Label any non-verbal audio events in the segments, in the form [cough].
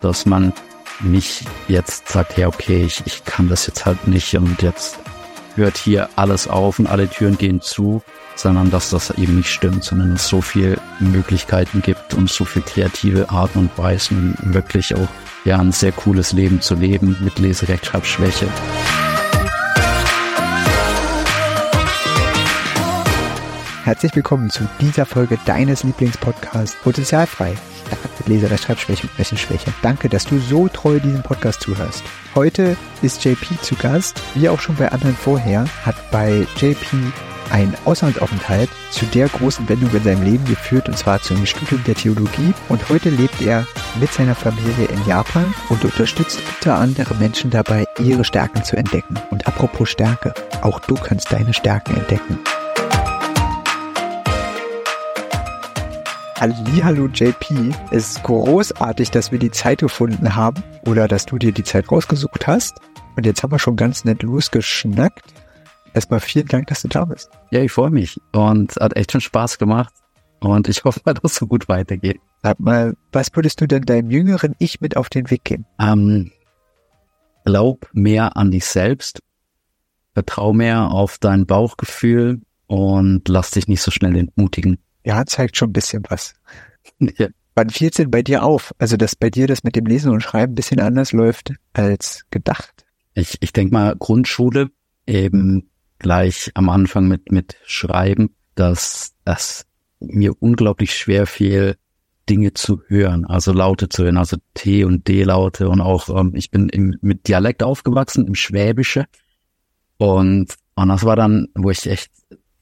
dass man nicht jetzt sagt, ja, okay, ich, ich kann das jetzt halt nicht und jetzt hört hier alles auf und alle Türen gehen zu, sondern dass das eben nicht stimmt, sondern es so viel Möglichkeiten gibt und so viel kreative Arten und Weisen, wirklich auch ja ein sehr cooles Leben zu leben mit Leserechtschreibschwäche. Herzlich willkommen zu dieser Folge deines Lieblingspodcasts Potenzialfrei. Leserechtschreibschwäche und Rechenschwäche. Danke, dass du so treu diesem Podcast zuhörst. Heute ist JP zu Gast. Wie auch schon bei anderen vorher, hat bei JP ein Auslandsaufenthalt zu der großen Wendung in seinem Leben geführt, und zwar zum Studium der Theologie. Und heute lebt er mit seiner Familie in Japan und unterstützt unter anderem Menschen dabei, ihre Stärken zu entdecken. Und apropos Stärke, auch du kannst deine Stärken entdecken. Hallo JP, es ist großartig, dass wir die Zeit gefunden haben oder dass du dir die Zeit rausgesucht hast. Und jetzt haben wir schon ganz nett losgeschnackt. Erstmal vielen Dank, dass du da bist. Ja, ich freue mich und hat echt schon Spaß gemacht und ich hoffe, [laughs] dass es so gut weitergeht. Sag mal, was würdest du denn deinem jüngeren Ich mit auf den Weg geben? Ähm, glaub mehr an dich selbst, vertrau mehr auf dein Bauchgefühl und lass dich nicht so schnell entmutigen. Ja, zeigt schon ein bisschen was. [laughs] ja. Wann fiel es denn bei dir auf? Also, dass bei dir das mit dem Lesen und Schreiben ein bisschen anders läuft als gedacht? Ich, ich denke mal, Grundschule eben gleich am Anfang mit, mit Schreiben, dass das mir unglaublich schwer fiel, Dinge zu hören, also Laute zu hören, also T und D-Laute und auch, ähm, ich bin im, mit Dialekt aufgewachsen, im Schwäbische und, und das war dann, wo ich echt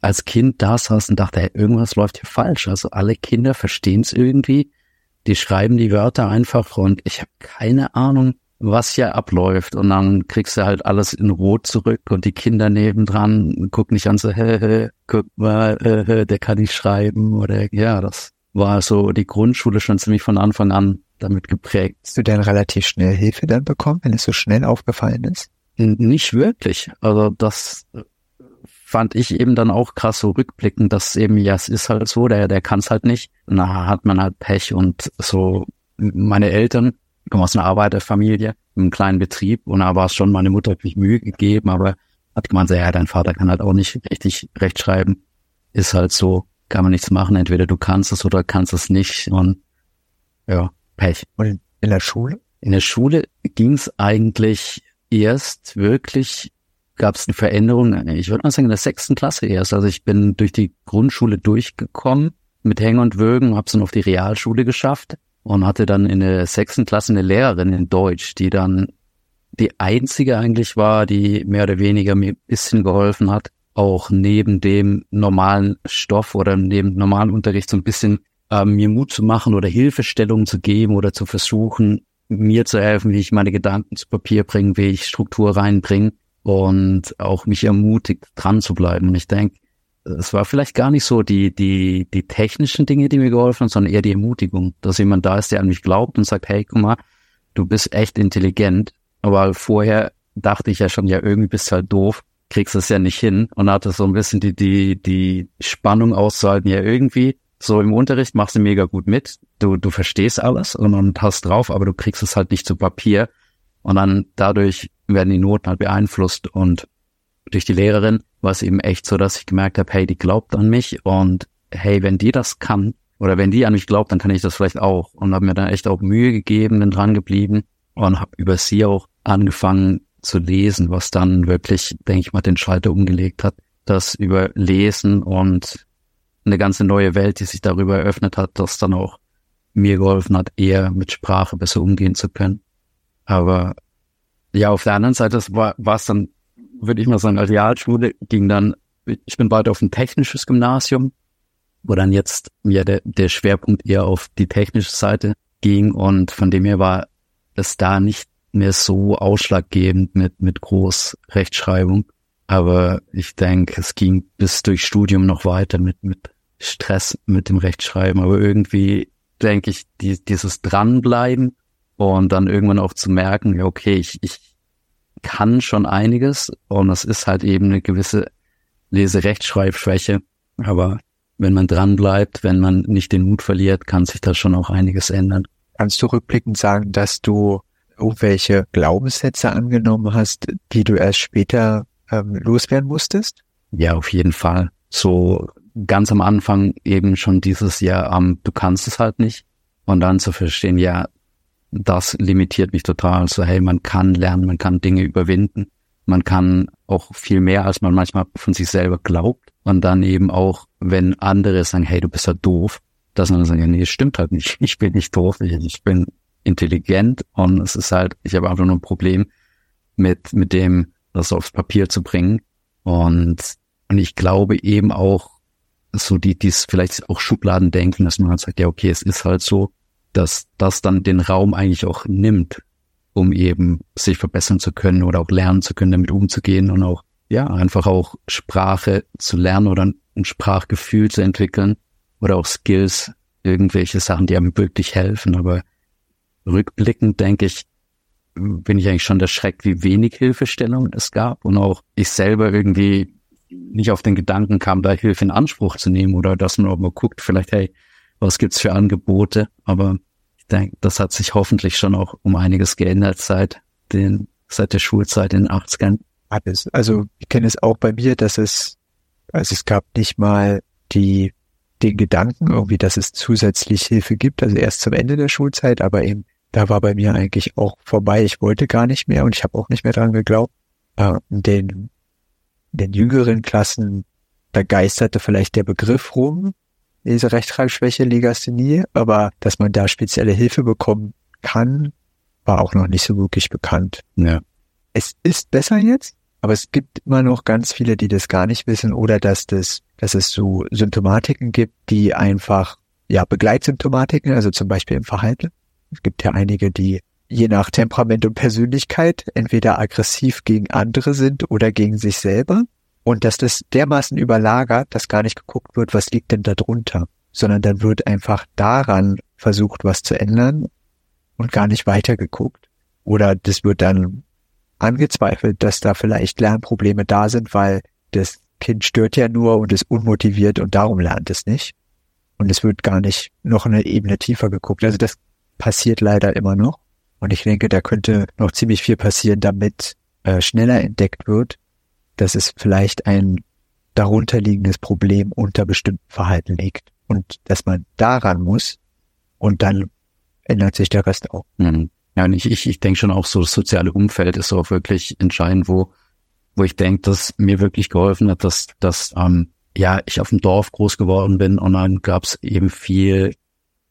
als Kind da saß und dachte, hey, irgendwas läuft hier falsch. Also alle Kinder verstehen es irgendwie, die schreiben die Wörter einfach und ich habe keine Ahnung, was hier abläuft. Und dann kriegst du halt alles in Rot zurück und die Kinder nebendran gucken nicht an so, hä, hä, guck mal, äh, der kann nicht schreiben oder ja, das war so die Grundschule schon ziemlich von Anfang an damit geprägt. Hast du denn relativ schnell Hilfe dann bekommen, wenn es so schnell aufgefallen ist? Nicht wirklich. Also das fand ich eben dann auch krass so rückblickend, dass eben, ja, es ist halt so, der, der kann es halt nicht. Und da hat man halt Pech und so meine Eltern, ich komme aus einer Arbeiterfamilie, einem kleinen Betrieb und da war es schon, meine Mutter hat mich Mühe gegeben, aber hat gemeint, ja, dein Vater kann halt auch nicht richtig rechtschreiben. Ist halt so, kann man nichts machen, entweder du kannst es oder kannst es nicht und ja, Pech. Und in der Schule? In der Schule ging es eigentlich erst wirklich gab es eine Veränderung, ich würde mal sagen, in der sechsten Klasse erst. Also ich bin durch die Grundschule durchgekommen mit Hängen und Würgen, habe es dann auf die Realschule geschafft und hatte dann in der sechsten Klasse eine Lehrerin in Deutsch, die dann die einzige eigentlich war, die mehr oder weniger mir ein bisschen geholfen hat, auch neben dem normalen Stoff oder neben dem normalen Unterricht so ein bisschen äh, mir Mut zu machen oder Hilfestellungen zu geben oder zu versuchen, mir zu helfen, wie ich meine Gedanken zu Papier bringe, wie ich Struktur reinbringe und auch mich ermutigt, dran zu bleiben. Und ich denke, es war vielleicht gar nicht so die, die, die technischen Dinge, die mir geholfen haben, sondern eher die Ermutigung, dass jemand da ist, der an mich glaubt und sagt, hey, guck mal, du bist echt intelligent. Aber vorher dachte ich ja schon, ja, irgendwie bist du halt doof, kriegst es ja nicht hin und hatte so ein bisschen die, die, die Spannung auszuhalten, ja, irgendwie so im Unterricht machst du mega gut mit, du, du verstehst alles und, und hast drauf, aber du kriegst es halt nicht zu Papier. Und dann dadurch werden die Noten halt beeinflusst und durch die Lehrerin war es eben echt so, dass ich gemerkt habe, hey, die glaubt an mich und hey, wenn die das kann oder wenn die an mich glaubt, dann kann ich das vielleicht auch und habe mir dann echt auch Mühe gegeben, bin dran geblieben und habe über sie auch angefangen zu lesen, was dann wirklich, denke ich mal, den Schalter umgelegt hat, das über Lesen und eine ganze neue Welt, die sich darüber eröffnet hat, das dann auch mir geholfen hat, eher mit Sprache besser umgehen zu können. Aber ja, auf der anderen Seite war, es dann, würde ich mal sagen, als Realschule ging dann, ich bin weiter auf ein technisches Gymnasium, wo dann jetzt mir der, der Schwerpunkt eher auf die technische Seite ging und von dem her war es da nicht mehr so ausschlaggebend mit, mit Großrechtschreibung. Aber ich denke, es ging bis durch Studium noch weiter mit, mit Stress mit dem Rechtschreiben. Aber irgendwie denke ich, die, dieses Dranbleiben und dann irgendwann auch zu merken, ja, okay, ich, ich kann schon einiges und es ist halt eben eine gewisse Leserechtschreibschwäche. Aber wenn man dran bleibt, wenn man nicht den Mut verliert, kann sich da schon auch einiges ändern. Kannst du rückblickend sagen, dass du irgendwelche Glaubenssätze angenommen hast, die du erst später ähm, loswerden musstest? Ja, auf jeden Fall. So ganz am Anfang eben schon dieses Jahr, ähm, du kannst es halt nicht. Und dann zu verstehen, ja, das limitiert mich total. So, hey, man kann lernen, man kann Dinge überwinden. Man kann auch viel mehr, als man manchmal von sich selber glaubt. Und dann eben auch, wenn andere sagen, hey, du bist ja doof, dass man dann sagt, ja, nee, stimmt halt nicht. [laughs] Ich bin nicht doof, ich, bin intelligent und es ist halt, ich habe einfach nur ein Problem mit, mit dem, das aufs Papier zu bringen. Und, und ich glaube eben auch, so die, dies vielleicht auch Schubladen denken, dass man halt sagt, ja, okay, es ist halt so, dass das dann den Raum eigentlich auch nimmt, um eben sich verbessern zu können oder auch lernen zu können, damit umzugehen und auch, ja, einfach auch Sprache zu lernen oder ein Sprachgefühl zu entwickeln oder auch Skills, irgendwelche Sachen, die einem wirklich helfen. Aber rückblickend denke ich, bin ich eigentlich schon der Schreck, wie wenig Hilfestellung es gab und auch ich selber irgendwie nicht auf den Gedanken kam, da Hilfe in Anspruch zu nehmen oder dass man auch mal guckt, vielleicht, hey, was gibt's für Angebote? Aber denke, das hat sich hoffentlich schon auch um einiges geändert seit den, seit der Schulzeit in den 80ern. Alles. Also ich kenne es auch bei mir, dass es, also es gab nicht mal die, den Gedanken irgendwie, dass es zusätzlich Hilfe gibt, also erst zum Ende der Schulzeit, aber eben da war bei mir eigentlich auch vorbei. Ich wollte gar nicht mehr und ich habe auch nicht mehr dran geglaubt. Äh, den, den jüngeren Klassen, da geisterte vielleicht der Begriff rum, diese Rechtschreibschwäche, Legasthenie, aber dass man da spezielle Hilfe bekommen kann, war auch noch nicht so wirklich bekannt. Ja. Es ist besser jetzt, aber es gibt immer noch ganz viele, die das gar nicht wissen oder dass das, dass es so Symptomatiken gibt, die einfach, ja, Begleitsymptomatiken, also zum Beispiel im Verhalten. Es gibt ja einige, die je nach Temperament und Persönlichkeit entweder aggressiv gegen andere sind oder gegen sich selber und dass das dermaßen überlagert, dass gar nicht geguckt wird, was liegt denn da drunter, sondern dann wird einfach daran versucht, was zu ändern und gar nicht weiter geguckt. Oder das wird dann angezweifelt, dass da vielleicht Lernprobleme da sind, weil das Kind stört ja nur und ist unmotiviert und darum lernt es nicht. Und es wird gar nicht noch eine Ebene tiefer geguckt. Also das passiert leider immer noch. Und ich denke, da könnte noch ziemlich viel passieren, damit äh, schneller entdeckt wird, dass es vielleicht ein darunterliegendes Problem unter bestimmten Verhalten liegt und dass man daran muss und dann ändert sich der Rest auch. Mhm. Ja, und ich, ich, ich denke schon auch so, das soziale Umfeld ist auch wirklich entscheidend, wo, wo ich denke, dass mir wirklich geholfen hat, dass, dass ähm, ja, ich auf dem Dorf groß geworden bin und dann gab es eben viel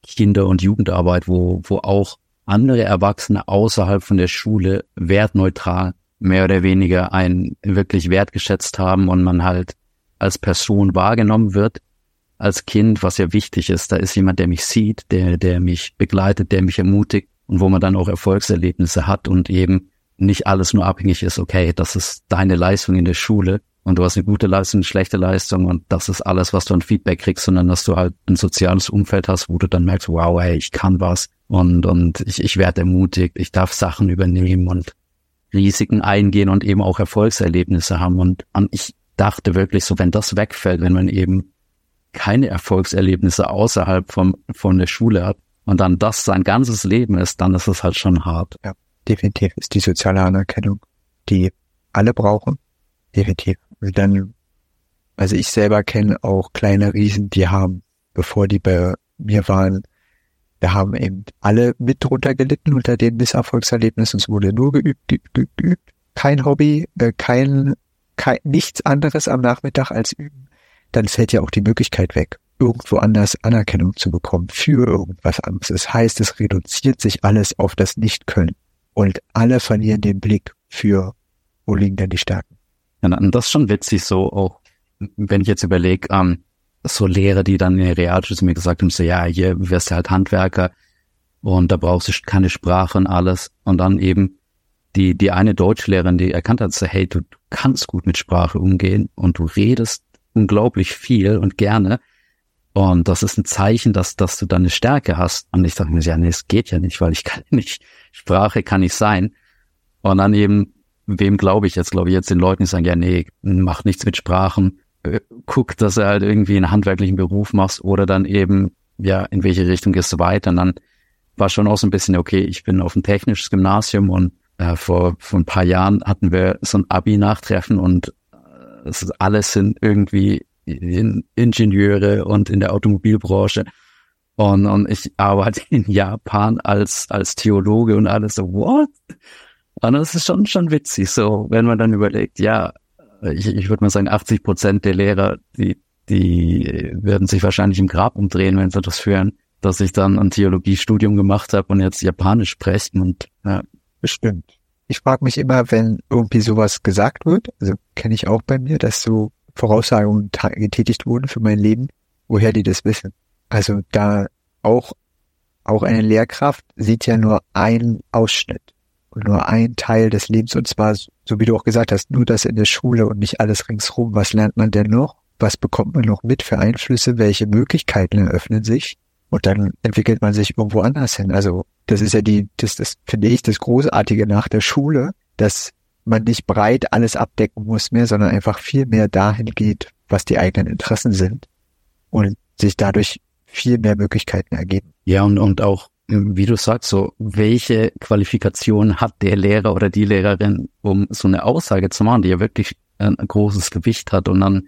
Kinder- und Jugendarbeit, wo, wo auch andere Erwachsene außerhalb von der Schule wertneutral mehr oder weniger einen wirklich wertgeschätzt haben und man halt als Person wahrgenommen wird, als Kind, was ja wichtig ist. Da ist jemand, der mich sieht, der, der mich begleitet, der mich ermutigt und wo man dann auch Erfolgserlebnisse hat und eben nicht alles nur abhängig ist, okay, das ist deine Leistung in der Schule und du hast eine gute Leistung, eine schlechte Leistung und das ist alles, was du an Feedback kriegst, sondern dass du halt ein soziales Umfeld hast, wo du dann merkst, wow, hey, ich kann was und, und ich, ich werde ermutigt, ich darf Sachen übernehmen und Risiken eingehen und eben auch Erfolgserlebnisse haben. Und ich dachte wirklich so, wenn das wegfällt, wenn man eben keine Erfolgserlebnisse außerhalb vom, von der Schule hat und dann das sein ganzes Leben ist, dann ist es halt schon hart. Ja, definitiv ist die soziale Anerkennung, die alle brauchen. Definitiv. Und dann, also ich selber kenne auch kleine Riesen, die haben, bevor die bei mir waren, wir haben eben alle mit drunter gelitten unter den Misserfolgserlebnissen. Es wurde nur geübt, geübt, geübt. Kein Hobby, äh, kein, kein, nichts anderes am Nachmittag als üben. Dann fällt ja auch die Möglichkeit weg, irgendwo anders Anerkennung zu bekommen für irgendwas anderes. Das heißt, es reduziert sich alles auf das Nicht-Können. Und alle verlieren den Blick für, wo liegen denn die Stärken. Ja, das ist schon witzig so, auch wenn ich jetzt überlege, ähm, so Lehrer, die dann in der Realschule zu mir gesagt haben, so ja, hier wirst du halt Handwerker und da brauchst du keine Sprache und alles. Und dann eben die, die eine Deutschlehrerin, die erkannt hat, so hey, du, kannst gut mit Sprache umgehen und du redest unglaublich viel und gerne. Und das ist ein Zeichen, dass, dass du da eine Stärke hast. Und ich dachte mir, ja, nee, es geht ja nicht, weil ich [laughs] kann nicht, Sprache kann nicht sein. Und dann eben, wem glaube ich jetzt? Glaube ich jetzt den Leuten, die sagen, ja, nee, mach nichts mit Sprachen äh, guckt, dass er halt irgendwie einen handwerklichen Beruf machst oder dann eben, ja, in welche Richtung gehst du weiter? Und dann war schon auch so ein bisschen, okay, ich bin auf ein technisches Gymnasium und äh, vor, vor ein paar Jahren hatten wir so ein Abi-Nachtreffen und äh, es ist, alles sind irgendwie in Ingenieure und in der Automobilbranche. Und, und ich arbeite in Japan als, als Theologe und alles so, what? Und das ist schon, schon witzig, so, wenn man dann überlegt, ja, ich, ich würde mal sagen, 80 Prozent der Lehrer, die, die werden sich wahrscheinlich im Grab umdrehen, wenn sie das führen, dass ich dann ein Theologiestudium gemacht habe und jetzt Japanisch sprechen und ja. Bestimmt. Ich frage mich immer, wenn irgendwie sowas gesagt wird, also kenne ich auch bei mir, dass so Voraussagungen getätigt wurden für mein Leben, woher die das wissen. Also da auch, auch eine Lehrkraft sieht ja nur einen Ausschnitt nur ein Teil des Lebens und zwar, so wie du auch gesagt hast, nur das in der Schule und nicht alles ringsrum. Was lernt man denn noch? Was bekommt man noch mit für Einflüsse? Welche Möglichkeiten eröffnen sich? Und dann entwickelt man sich irgendwo anders hin. Also das ist ja die, das, das finde ich das Großartige nach der Schule, dass man nicht breit alles abdecken muss mehr, sondern einfach viel mehr dahin geht, was die eigenen Interessen sind und sich dadurch viel mehr Möglichkeiten ergeben. Ja, und, und auch, wie du sagst, so, welche Qualifikation hat der Lehrer oder die Lehrerin, um so eine Aussage zu machen, die ja wirklich ein, großes Gewicht hat. Und dann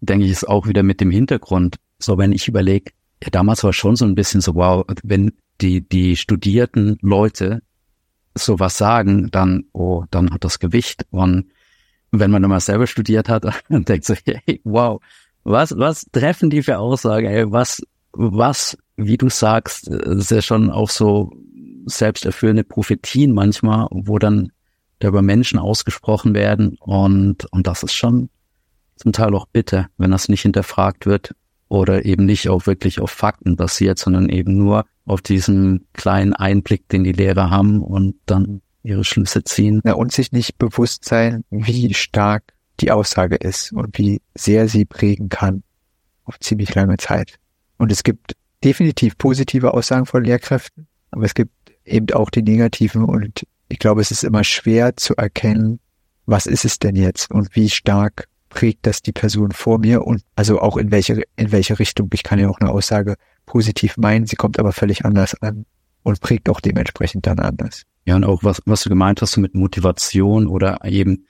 denke ich es auch wieder mit dem Hintergrund. So, wenn ich überlege, ja, damals war schon so ein bisschen so, wow, wenn die, die studierten Leute sowas sagen, dann, oh, dann hat das Gewicht. Und wenn man mal selber studiert hat, [laughs] dann denkt so, hey, wow, was, was treffen die für Aussagen, ey, was, was, wie du sagst, ist ja schon auch so selbsterfüllende Prophetien manchmal, wo dann da über Menschen ausgesprochen werden und, und das ist schon zum Teil auch bitter, wenn das nicht hinterfragt wird oder eben nicht auch wirklich auf Fakten basiert, sondern eben nur auf diesen kleinen Einblick, den die Lehrer haben und dann ihre Schlüsse ziehen. Ja, und sich nicht bewusst sein, wie stark die Aussage ist und wie sehr sie prägen kann auf ziemlich lange Zeit. Und es gibt definitiv positive Aussagen von Lehrkräften, aber es gibt eben auch die negativen und ich glaube, es ist immer schwer zu erkennen, was ist es denn jetzt und wie stark prägt das die Person vor mir und also auch in welche, in welche Richtung. Ich kann ja auch eine Aussage positiv meinen, sie kommt aber völlig anders an und prägt auch dementsprechend dann anders. Ja, und auch was, was du gemeint hast mit Motivation oder eben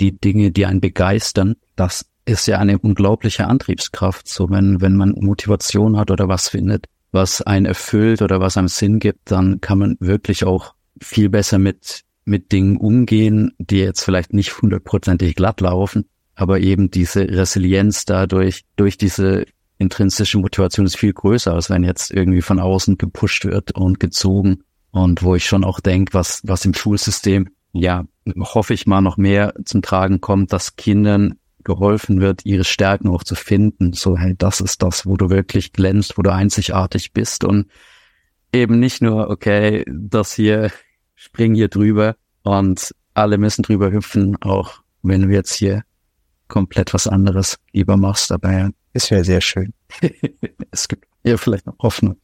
die Dinge, die einen begeistern, das ist ja eine unglaubliche Antriebskraft. So wenn, wenn man Motivation hat oder was findet, was einen erfüllt oder was einem Sinn gibt, dann kann man wirklich auch viel besser mit, mit Dingen umgehen, die jetzt vielleicht nicht hundertprozentig glatt laufen, aber eben diese Resilienz dadurch, durch diese intrinsische Motivation ist viel größer, als wenn jetzt irgendwie von außen gepusht wird und gezogen. Und wo ich schon auch denke, was, was im Schulsystem, ja, hoffe ich mal noch mehr zum Tragen kommt, dass Kindern geholfen wird, ihre Stärken auch zu finden. So, hey, das ist das, wo du wirklich glänzt, wo du einzigartig bist und eben nicht nur, okay, das hier, spring hier drüber und alle müssen drüber hüpfen, auch wenn du jetzt hier komplett was anderes lieber machst dabei. Das wäre sehr schön. [laughs] es gibt ja vielleicht noch Hoffnung.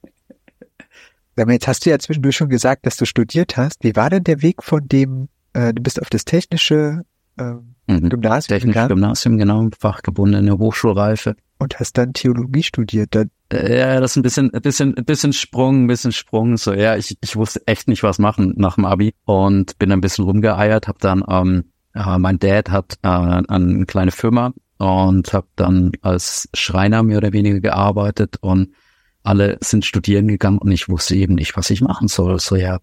Jetzt hast du ja zwischendurch schon gesagt, dass du studiert hast. Wie war denn der Weg von dem, äh, du bist auf das technische äh, mhm. Gymnasium Technische Gymnasium, genau, fachgebundene Hochschulreife. Und hast dann Theologie studiert. Dann äh, ja, das ist ein bisschen, ein bisschen, ein bisschen Sprung, ein bisschen Sprung. So, ja, ich, ich wusste echt nicht, was machen nach dem Abi und bin ein bisschen rumgeeiert, habe dann, ähm, äh, mein Dad hat äh, eine kleine Firma und habe dann als Schreiner mehr oder weniger gearbeitet und alle sind studieren gegangen und ich wusste eben nicht, was ich machen soll. So ja,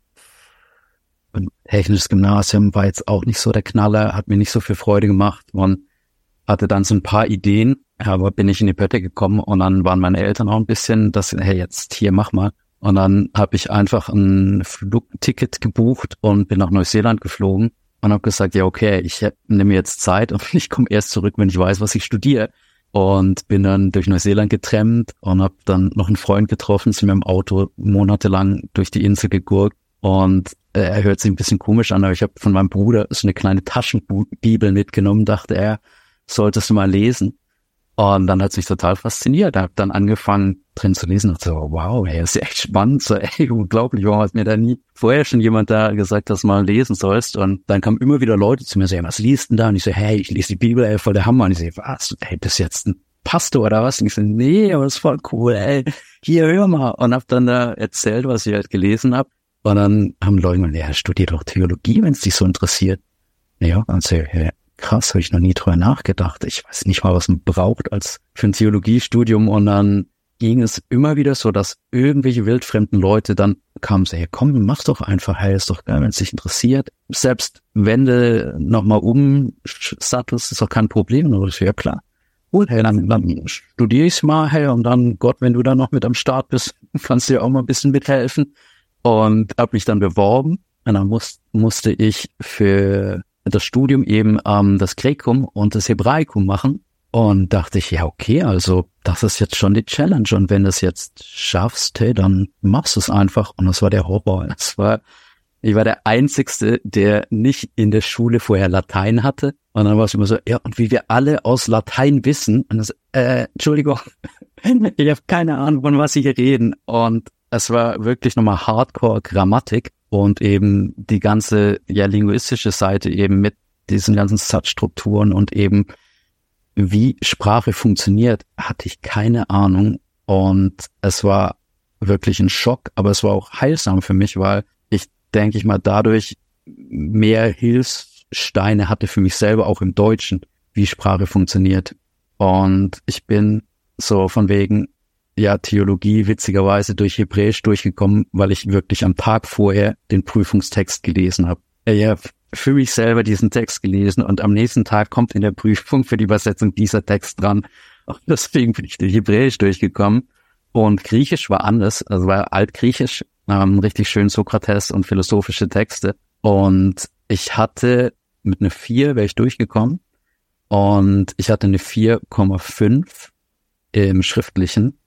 technisches Gymnasium war jetzt auch nicht so der Knaller, hat mir nicht so viel Freude gemacht und hatte dann so ein paar Ideen, aber bin ich in die Pötte gekommen und dann waren meine Eltern auch ein bisschen, dass hey jetzt hier mach mal und dann habe ich einfach ein Flugticket gebucht und bin nach Neuseeland geflogen und habe gesagt, ja, okay, ich nehme jetzt Zeit und [laughs] ich komme erst zurück, wenn ich weiß, was ich studiere. Und bin dann durch Neuseeland getrennt und habe dann noch einen Freund getroffen, sind mit dem Auto monatelang durch die Insel gegurkt. Und äh, er hört sich ein bisschen komisch an, aber ich habe von meinem Bruder so eine kleine Taschenbibel mitgenommen, dachte er, solltest du mal lesen. Und dann hat es mich total fasziniert. Er hat dann angefangen drin zu lesen und so, wow, ey, ist ja echt spannend. So, ey, unglaublich, warum hat mir da nie vorher schon jemand da gesagt, dass du mal lesen sollst? Und dann kamen immer wieder Leute zu mir und so, was liest denn da? Und ich so, hey, ich lese die Bibel, ey, voll der Hammer. Und ich so, was? Ey, bist jetzt ein Pastor oder was? Und ich so, nee, aber das ist voll cool, ey. Hier, hör mal. Und hab dann da erzählt, was ich halt gelesen habe. Und dann haben Leute gesagt, ja, studier doch Theologie, wenn es dich so interessiert. Ja, und so, ja, krass, habe ich noch nie drüber nachgedacht. Ich weiß nicht mal, was man braucht als für ein Theologiestudium. Und dann ging es immer wieder so, dass irgendwelche wildfremden Leute dann kamen, so, hey, komm, mach doch einfach, hey, ist doch geil, wenn es dich interessiert. Selbst wenn du nochmal umsattelst, ist doch kein Problem. Und ich so, ja klar. Gut, hey, dann, dann studiere ich's mal, hey, und dann, Gott, wenn du da noch mit am Start bist, [laughs] kannst du dir auch mal ein bisschen mithelfen. Und habe mich dann beworben. Und dann muss, musste ich für das Studium eben ähm, das Gräkum und das Hebraikum machen. Und dachte ich, ja, okay, also das ist jetzt schon die Challenge. Und wenn du es jetzt schaffst, hey, dann machst du es einfach. Und das war der Horror. [laughs] Das war, ich war der Einzigste, der nicht in der Schule vorher Latein hatte. Und dann war es immer so, ja, und wie wir alle aus Latein wissen, und das, äh, Entschuldigung, [laughs] ich habe keine Ahnung, von was sie hier reden. Und es war wirklich nochmal Hardcore-Grammatik und eben die ganze ja linguistische Seite eben mit diesen ganzen Satzstrukturen und eben wie Sprache funktioniert, hatte ich keine Ahnung. Und es war wirklich ein Schock, aber es war auch heilsam für mich, weil ich denke ich mal dadurch mehr Hilfssteine hatte für mich selber auch im Deutschen, wie Sprache funktioniert. Und ich bin so von wegen ja Theologie witzigerweise durch Hebräisch durchgekommen, weil ich wirklich am Tag vorher den Prüfungstext gelesen habe. Ja, für mich selber diesen Text gelesen und am nächsten Tag kommt in der Prüfung für die Übersetzung dieser Text dran. Und deswegen bin ich durch Hebräisch durchgekommen. Und Griechisch war anders, also war Altgriechisch, ähm, richtig schön Sokrates und philosophische Texte. Und ich hatte mit einer 4 wäre ich durchgekommen. Und ich hatte eine 4,5 im Schriftlichen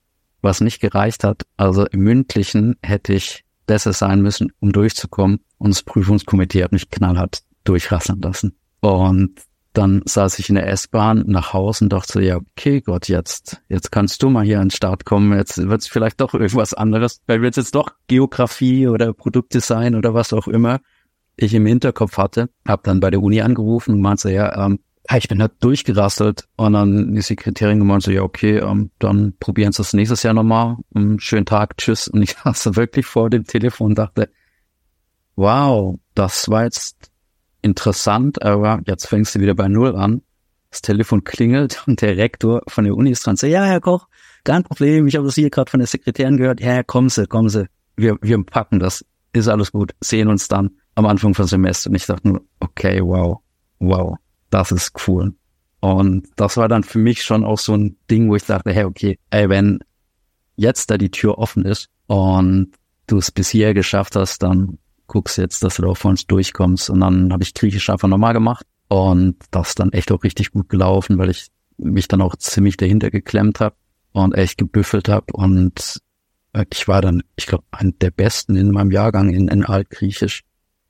was nicht gereicht hat. Also im mündlichen hätte ich besser sein müssen, um durchzukommen. Und das Prüfungskomitee hat mich knallhart durchrasseln lassen. Und dann saß ich in der S-Bahn nach Hause und dachte ja, okay, Gott, jetzt, jetzt kannst du mal hier an den Start kommen. Jetzt wird es vielleicht doch irgendwas anderes. Weil wir jetzt doch Geografie oder Produktdesign oder was auch immer ich im Hinterkopf hatte. Hab dann bei der Uni angerufen und meinte, ja, ähm, ich bin da durchgerastelt und dann die Sekretärin gemeint so, ja, okay, ähm, dann probieren Sie es nächstes Jahr nochmal. Um, schönen Tag, tschüss. [laughs] Und ich saß wirklich vor dem Telefon und dachte, wow, das war jetzt interessant, aber jetzt fängst du wieder bei Null an. Das Telefon klingelt [laughs] und der Rektor von der Uni ist dran. So, ja, Herr Koch, kein Problem. Ich habe das hier gerade von der Sekretärin gehört. Ja, kommen Sie, kommen Sie. Wir, wir packen das. Ist alles gut. Sehen uns dann am Anfang vom Semester. Und ich dachte nur, okay, wow, wow das ist cool. Und das war dann für mich schon auch so ein Ding, wo ich dachte, hey, okay, ey, wenn jetzt da die Tür offen ist und du es bis hier geschafft hast, dann guckst jetzt, dass du da vor uns durchkommst. Und dann habe ich Griechisch einfach nochmal gemacht und das dann echt auch richtig gut gelaufen, weil ich mich dann auch ziemlich dahinter geklemmt habe und echt gebüffelt habe und ich war dann, ich glaube, ein der Besten in meinem Jahrgang in, in Altgriechisch.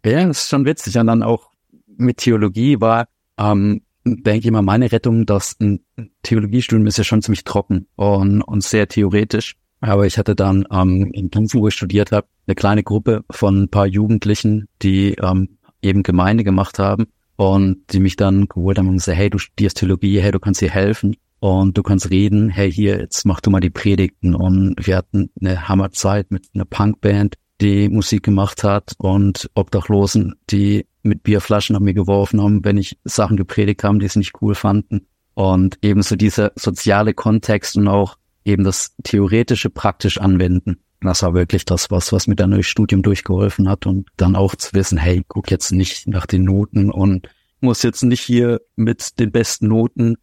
Ja, das ist schon witzig. Und dann auch mit Theologie war ähm, denke ich mal, meine Rettung, dass ein Theologiestudium ist ja schon ziemlich trocken und, und sehr theoretisch. Aber ich hatte dann ähm, in Gießen, wo ich studiert habe, eine kleine Gruppe von ein paar Jugendlichen, die ähm, eben Gemeinde gemacht haben und die mich dann geholt haben und gesagt, hey, du studierst Theologie, hey, du kannst hier helfen und du kannst reden, hey, hier, jetzt mach du mal die Predigten. Und wir hatten eine Hammerzeit mit einer Punkband, die Musik gemacht hat und Obdachlosen, die mit Bierflaschen an mir geworfen haben, wenn ich Sachen gepredigt haben, die sie nicht cool fanden. Und ebenso dieser soziale Kontext und auch eben das theoretische praktisch anwenden. Das war wirklich das, was, was mir dann durch Studium durchgeholfen hat und dann auch zu wissen, hey, guck jetzt nicht nach den Noten und muss jetzt nicht hier mit den besten Noten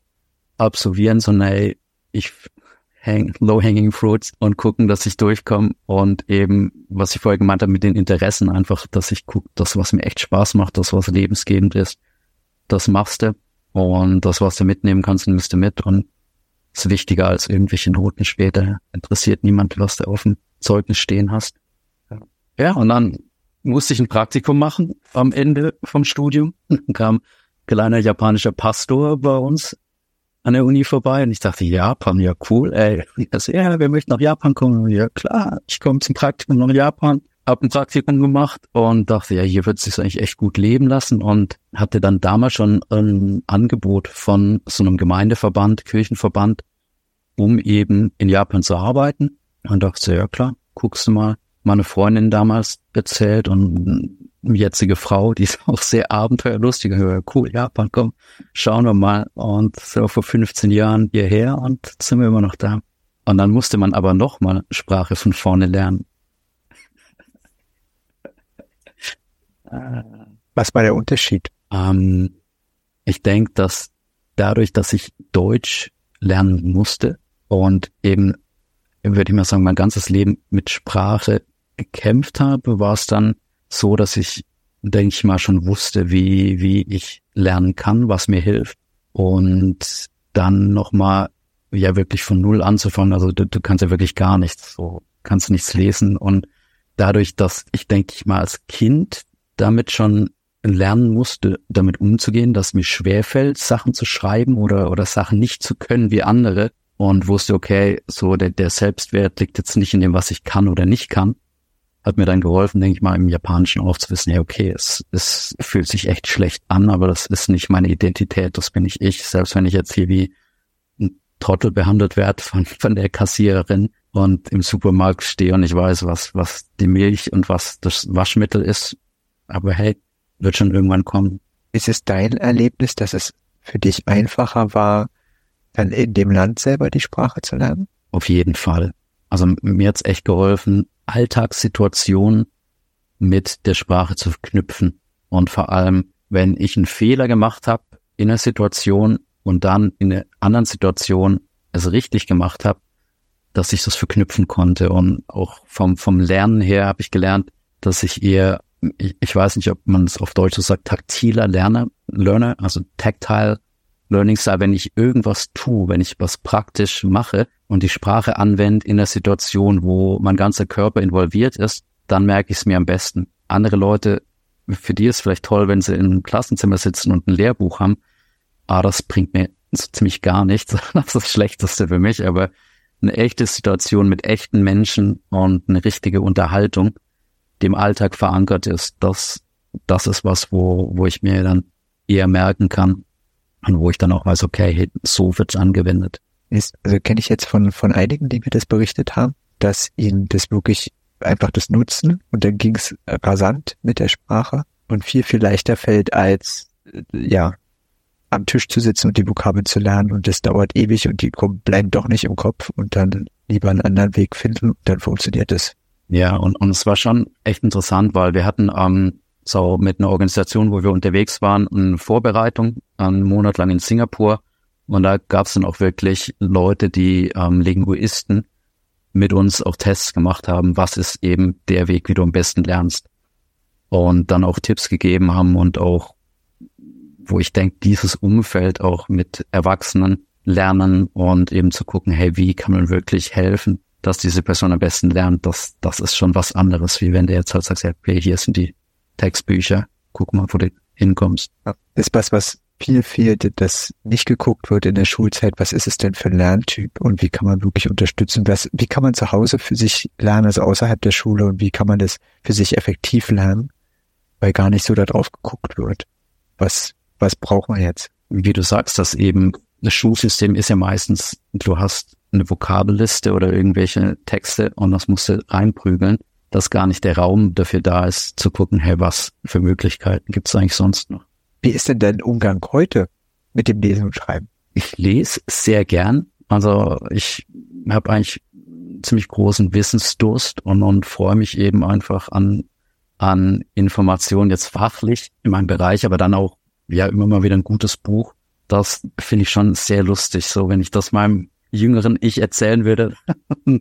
absolvieren, sondern hey, ich hang, low-hanging fruits und gucken, dass ich durchkomme und eben, was ich vorher gemeint habe mit den Interessen, einfach, dass ich gucke, das, was mir echt Spaß macht, das, was lebensgebend ist, das machst du und das, was du mitnehmen kannst, nimmst du mit und ist wichtiger als irgendwelche Noten später. Interessiert niemand, was du auf dem Zeugnis stehen hast. Ja, und dann musste ich ein Praktikum machen am Ende vom Studium. [laughs] Kam ein kleiner japanischer Pastor bei uns an der Uni vorbei und ich dachte, Japan, ja cool, ey. Ich [laughs] so, ja, wir möchten nach Japan kommen. Ja klar, ich komme zum Praktikum nach Japan, habe ein Praktikum gemacht und dachte, ja, hier wird es sich eigentlich echt gut leben lassen und hatte dann damals schon ein Angebot von so einem Gemeindeverband, Kirchenverband, um eben in Japan zu arbeiten. Und dachte, ja klar, guckst du mal. Meine Freundin damals erzählt und jetzige Frau, die ist auch sehr abenteuerlustig. Cool, Japan, komm, schauen wir mal. Und so vor 15 Jahren hierher und sind wir immer noch da. Und dann musste man aber nochmal Sprache von vorne lernen. [laughs] Was war der Unterschied? Ähm, ich denke, dass dadurch, dass ich Deutsch lernen musste und eben, würde ich mal sagen, mein ganzes Leben mit Sprache gekämpft habe, war es dann so, dass ich, denke ich mal, schon wusste, wie, wie ich lernen kann, was mir hilft. Und dann nochmal, ja, wirklich von Null anzufangen. Also du, du kannst ja wirklich gar nichts, so kannst nichts lesen. Und dadurch, dass ich, denke ich mal, als Kind damit schon lernen musste, damit umzugehen, dass mir schwerfällt, Sachen zu schreiben oder, oder Sachen nicht zu können wie andere und wusste, okay, so der, der Selbstwert liegt jetzt nicht in dem, was ich kann oder nicht kann, hat mir dann geholfen, denke ich mal, im Japanischen auch zu wissen, ja, okay, es, es fühlt sich echt schlecht an, aber das ist nicht meine Identität, das bin nicht ich, selbst wenn ich jetzt hier wie ein Trottel behandelt werde von, von der Kassiererin und im Supermarkt stehe und ich weiß, was, was die Milch und was das Waschmittel ist, aber hey, wird schon irgendwann kommen. Ist es dein Erlebnis, dass es für dich einfacher war, dann in dem Land selber die Sprache zu lernen? Auf jeden Fall. Also mir hat's echt geholfen, Alltagssituationen mit der Sprache zu verknüpfen. Und vor allem, wenn ich einen Fehler gemacht habe in einer Situation und dann in einer anderen Situation es richtig gemacht habe, dass ich das verknüpfen konnte. Und auch vom, vom Lernen her habe ich gelernt, dass ich eher ich, ich weiß nicht, ob man es auf Deutsch so sagt, taktiler Lerner, Learner, also tactile Learning Style, wenn ich irgendwas tue, wenn ich was praktisch mache und die Sprache anwende in der Situation, wo mein ganzer Körper involviert ist, dann merke ich es mir am besten. Andere Leute, für die ist vielleicht toll, wenn sie in einem Klassenzimmer sitzen und ein Lehrbuch haben, aber das bringt mir so ziemlich gar nichts. [laughs] Das ist das Schlechteste für mich, aber eine echte Situation mit echten Menschen und eine richtige Unterhaltung, dem Alltag verankert ist, das, das ist was, wo, wo ich mir dann eher merken kann und wo ich dann auch weiß, okay, so wird's angewendet. Ist, also kenne ich jetzt von, von einigen, die mir das berichtet haben, dass ihnen das wirklich einfach das nutzen und dann ging's rasant mit der Sprache und viel, viel leichter fällt als, ja, am Tisch zu sitzen und die Vokabeln zu lernen und das dauert ewig und die bleiben doch nicht im Kopf und dann lieber einen anderen Weg finden und dann funktioniert es. Ja, und, und es war schon echt interessant, weil wir hatten ähm, so mit einer Organisation, wo wir unterwegs waren, eine Vorbereitung, einen Monat lang in Singapur. Und da gab es dann auch wirklich Leute, die ähm, Linguisten mit uns auch Tests gemacht haben, was ist eben der Weg, wie du am besten lernst. Und dann auch Tipps gegeben haben und auch, wo ich denke, dieses Umfeld auch mit Erwachsenen lernen und eben zu gucken, hey, wie kann man wirklich helfen, dass diese Person am besten lernt, das, das ist schon was anderes, wie wenn der jetzt halt sagt, okay, hier sind die Textbücher, guck mal, wo du hinkommst. Das ist was, was viel fehlt, dass nicht geguckt wird in der Schulzeit, was ist es denn für ein Lerntyp? Und wie kann man wirklich unterstützen, was, wie kann man zu Hause für sich lernen, also außerhalb der Schule? Und wie kann man das für sich effektiv lernen, weil gar nicht so darauf geguckt wird. Was, was braucht man jetzt? Wie du sagst, das eben, das Schulsystem ist ja meistens, du hast eine Vokabelliste oder irgendwelche Texte und das musst du reinprügeln, dass gar nicht der Raum dafür da ist, zu gucken, hey, was für Möglichkeiten gibt es eigentlich sonst noch? Wie ist denn dein Umgang heute mit dem Lesen und Schreiben? Ich lese sehr gern. Also ich habe eigentlich ziemlich großen Wissensdurst und, und freue mich eben einfach an, an Informationen jetzt fachlich in meinem Bereich, aber dann auch ja immer mal wieder ein gutes Buch. Das finde ich schon sehr lustig. So, wenn ich das meinem jüngeren Ich erzählen würde, [laughs]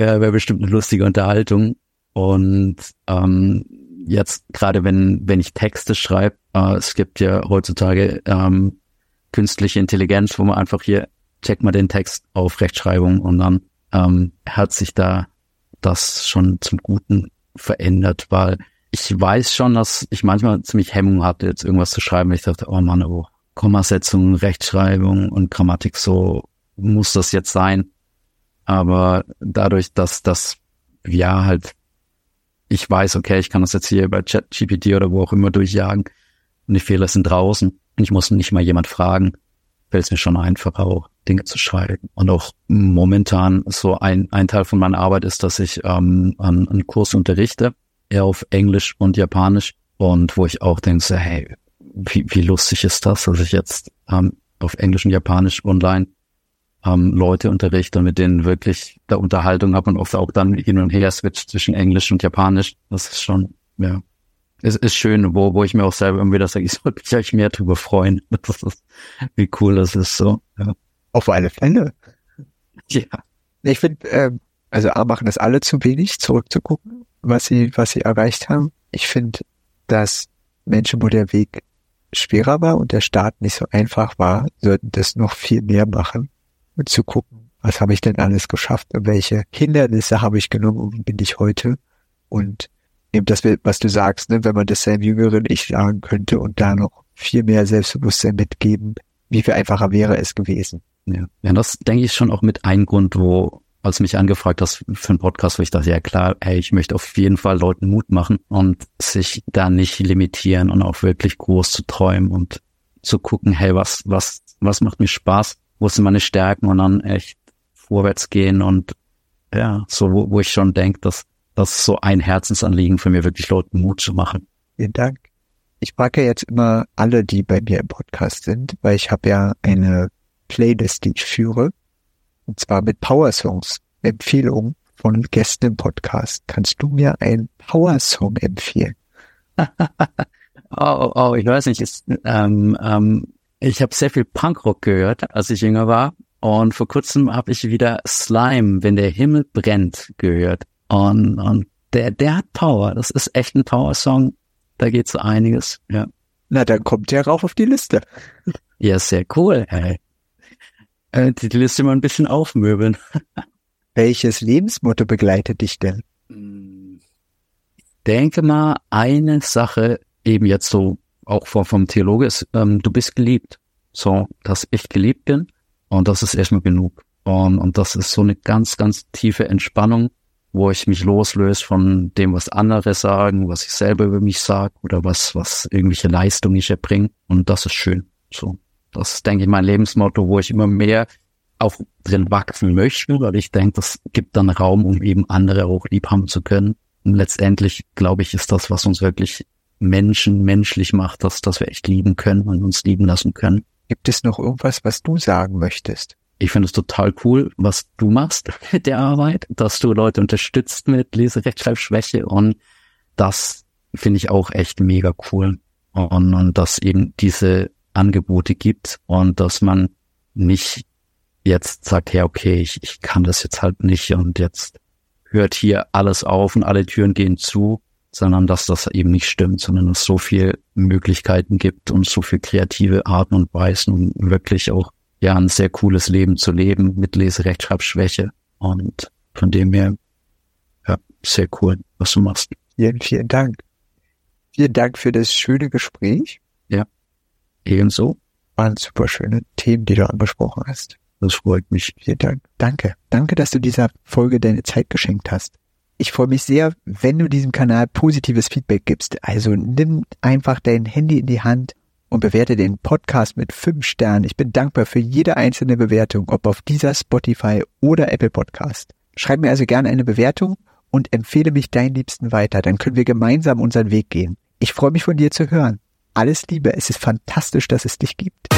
äh, wäre bestimmt eine lustige Unterhaltung. Und ähm, jetzt gerade wenn wenn ich Texte schreibe, äh, es gibt ja heutzutage ähm, künstliche Intelligenz, wo man einfach hier checkt mal den Text auf Rechtschreibung und dann ähm, hat sich da das schon zum Guten verändert, weil ich weiß schon, dass ich manchmal ziemlich Hemmung hatte, jetzt irgendwas zu schreiben. Ich dachte, oh Mann, oh, Kommasetzung, Rechtschreibung und Grammatik so muss das jetzt sein. Aber dadurch, dass das ja halt, ich weiß, okay, ich kann das jetzt hier bei ChatGPT oder wo auch immer durchjagen und die Fehler sind draußen und ich muss nicht mal jemand fragen, fällt es mir schon einfacher, auch Dinge zu schreiben. Und auch momentan so ein, ein Teil von meiner Arbeit ist, dass ich ähm, einen, einen Kurs unterrichte, eher auf Englisch und Japanisch. Und wo ich auch denke, so, hey, wie, wie lustig ist das, dass ich jetzt ähm, auf Englisch und Japanisch online ähm, Leute unterrichte und mit denen wirklich der Unterhaltung habe und oft auch dann hin und her switch zwischen Englisch und Japanisch. Das ist schon, ja, es ist schön, wo, wo ich mir auch selber immer wieder sage, [laughs] ich sollte mich eigentlich mehr drüber freuen. [laughs] Das ist, wie cool das ist so. Ja. Auf alle Fälle. [laughs] Ja. Ich finde, äh, also A machen das alle zu wenig, zurückzugucken, was sie, was sie erreicht haben. Ich finde, dass Menschen, wo der Weg schwerer war und der Start nicht so einfach war, sollten das noch viel mehr machen zu gucken, was habe ich denn alles geschafft welche Hindernisse habe ich genommen und bin ich heute und eben das, was du sagst, ne, wenn man das seinem jüngeren Ich sagen könnte und da noch viel mehr Selbstbewusstsein mitgeben, wie viel einfacher wäre es gewesen. Ja, ja das denke ich schon auch mit ein Grund, wo als mich angefragt hast für einen Podcast, wo ich dachte, ja klar, hey, ich möchte auf jeden Fall Leuten Mut machen und sich da nicht limitieren und auch wirklich groß zu träumen und zu gucken, hey, was, was, was macht mir Spaß? Wo sind meine Stärken? Und dann echt vorwärts gehen und ja, so, wo, wo ich schon denke, dass das so ein Herzensanliegen für mir, wirklich Leuten Mut zu machen. Vielen Dank. Ich frage jetzt immer alle, die bei mir im Podcast sind, weil ich habe ja eine Playlist, die ich führe, und zwar mit Power Songs, Empfehlungen von Gästen im Podcast. Kannst du mir einen Power Song empfehlen? [laughs] oh, oh, oh, ich weiß nicht. Ist, ähm, ähm, ich habe sehr viel Punkrock gehört, als ich jünger war. Und vor kurzem habe ich wieder Slime, wenn der Himmel brennt, gehört. Und, und der, der hat Power. Das ist echt ein Power-Song. Da geht so einiges, ja. Na, dann kommt der rauf auf die Liste. [laughs] Ja, sehr cool, hey. Äh, die Liste mal ein bisschen aufmöbeln. [laughs] Welches Lebensmotto begleitet dich denn? Ich denke mal, eine Sache, eben jetzt so auch vom, vom Theologe ist, ähm, du bist geliebt. So, dass ich geliebt bin und das ist erstmal genug. Und, und das ist so eine ganz, ganz tiefe Entspannung, wo ich mich loslöse von dem, was andere sagen, was ich selber über mich sage oder was, was irgendwelche Leistungen ich erbringe. Und das ist schön. So. Das ist, denke ich, mein Lebensmotto, wo ich immer mehr auch drin wachsen möchte, weil ich denke, das gibt dann Raum, um eben andere auch lieb haben zu können. Und letztendlich, glaube ich, ist das, was uns wirklich Menschen menschlich macht, dass, dass wir echt lieben können und uns lieben lassen können. Gibt es noch irgendwas, was du sagen möchtest? Ich finde es total cool, was du machst [laughs] mit der Arbeit, dass du Leute unterstützt mit Leserechtschreibschwäche und das finde ich auch echt mega cool. Und, und dass eben diese Angebote gibt und dass man nicht jetzt sagt, ja, okay, ich, ich kann das jetzt halt nicht und jetzt hört hier alles auf und alle Türen gehen zu, sondern dass das eben nicht stimmt, sondern es so viel Möglichkeiten gibt und so viel kreative Arten und Weisen, um wirklich auch ja ein sehr cooles Leben zu leben mit Leserechtschreibschwäche. Und von dem her, ja, sehr cool, was du machst. Vielen, vielen Dank. Vielen Dank für das schöne Gespräch. Ja, ebenso. Waren super schöne Themen, die du angesprochen hast. Das freut mich. Vielen Dank. Danke. Danke, dass du dieser Folge deine Zeit geschenkt hast. Ich freue mich sehr, wenn du diesem Kanal positives Feedback gibst. Also nimm einfach dein Handy in die Hand und bewerte den Podcast mit fünf Sternen. Ich bin dankbar für jede einzelne Bewertung, ob auf dieser Spotify oder Apple Podcast. Schreib mir also gerne eine Bewertung und empfehle mich deinen Liebsten weiter. Dann können wir gemeinsam unseren Weg gehen. Ich freue mich von dir zu hören. Alles Liebe. Es ist fantastisch, dass es dich gibt.